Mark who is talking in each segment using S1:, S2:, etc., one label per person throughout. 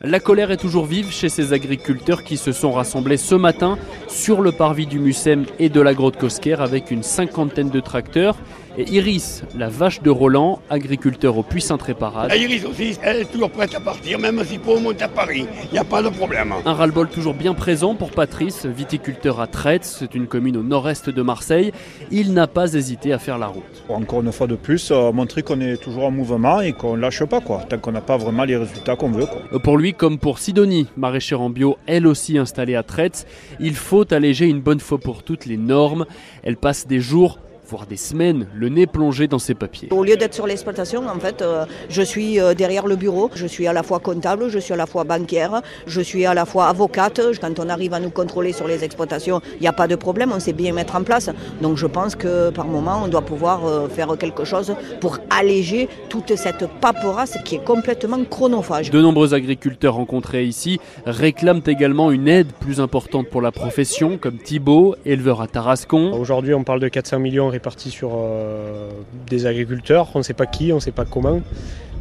S1: La colère est toujours vive chez ces agriculteurs qui se sont rassemblés ce matin sur le parvis du Mucem et de la grotte Cosquer avec une cinquantaine de tracteurs. Et Iris, la vache de Roland, agriculteur au puissant réparade.
S2: Iris aussi, elle est toujours prête à partir, même s'il faut monter à Paris. Il n'y a pas de problème.
S1: Un ras-le-bol toujours bien présent pour Patrice, viticulteur à Traite, c'est une commune au nord-est de Marseille. Il n'a pas hésité à faire la route.
S3: Encore une fois de plus, euh, montrer qu'on est toujours en mouvement et qu'on ne lâche pas, quoi, tant qu'on n'a pas vraiment les résultats qu'on veut. Quoi.
S1: Pour lui, comme pour Sidonie, maraîchère en bio, elle aussi installée à Traite, il faut alléger une bonne fois pour toutes les normes. Elle passe des jours voire des semaines, le nez plongé dans ses papiers.
S4: Au lieu d'être sur l'exploitation, en fait, euh, je suis euh, derrière le bureau. Je suis à la fois comptable, je suis à la fois banquière, je suis à la fois avocate. Quand on arrive à nous contrôler sur les exploitations, il n'y a pas de problème, on sait bien mettre en place. Donc je pense que par moment, on doit pouvoir euh, faire quelque chose pour alléger toute cette paperasse qui est complètement chronophage.
S1: De nombreux agriculteurs rencontrés ici réclament également une aide plus importante pour la profession, comme Thibault, éleveur à Tarascon.
S5: Aujourd'hui, on parle de 400 millions répartis sur euh, des agriculteurs, on ne sait pas qui, on ne sait pas comment.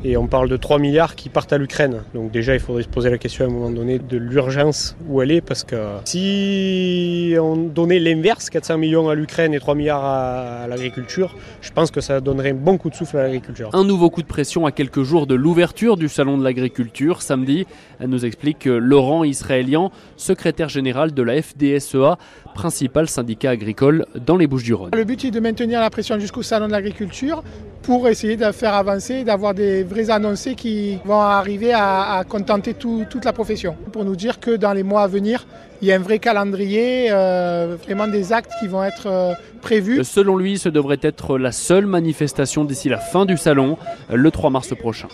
S5: Et on parle de 3 milliards qui partent à l'Ukraine. Donc déjà, il faudrait se poser la question à un moment donné de l'urgence où elle est, parce que si on donnait l'inverse, 400 millions à l'Ukraine et 3 milliards à, l'agriculture, je pense que ça donnerait un bon coup de souffle à l'agriculture.
S1: Un nouveau coup de pression à quelques jours de l'ouverture du Salon de l'agriculture, samedi, elle nous explique Laurent Israélian, secrétaire général de la FDSEA, principal syndicat agricole dans les Bouches-du-Rhône.
S6: Le but est de maintenir la pression jusqu'au Salon de l'agriculture pour essayer de faire avancer, d'avoir des vrais annoncés qui vont arriver à, contenter toute la profession. Pour nous dire que dans les mois à venir, il y a un vrai calendrier, euh, vraiment des actes qui vont être euh, prévus.
S1: Selon lui, ce devrait être la seule manifestation d'ici la fin du salon, le 3 mars prochain.